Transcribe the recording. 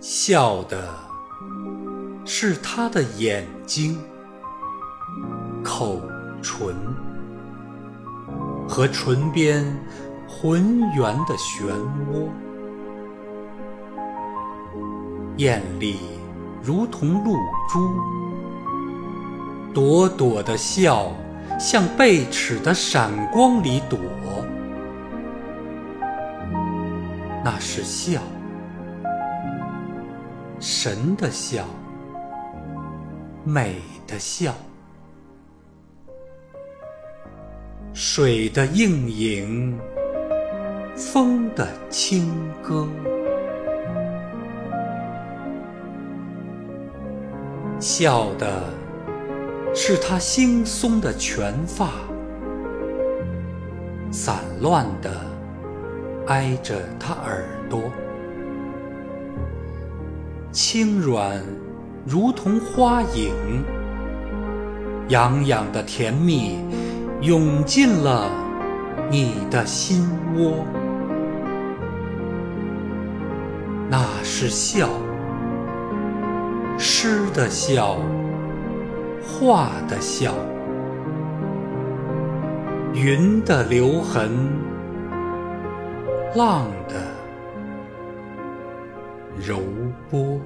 笑的是他的眼睛、口唇和唇边浑圆的漩涡，艳丽如同露珠，朵朵的笑向贝齿的闪光里躲，那是笑。神的笑，美的笑，水的映影，风的轻歌，笑的是他惺忪的全发，散乱的挨着他耳朵。轻软，如同花影；痒痒的甜蜜，涌进了你的心窝。那是笑，诗的笑，画的笑，云的留痕，浪的。柔波。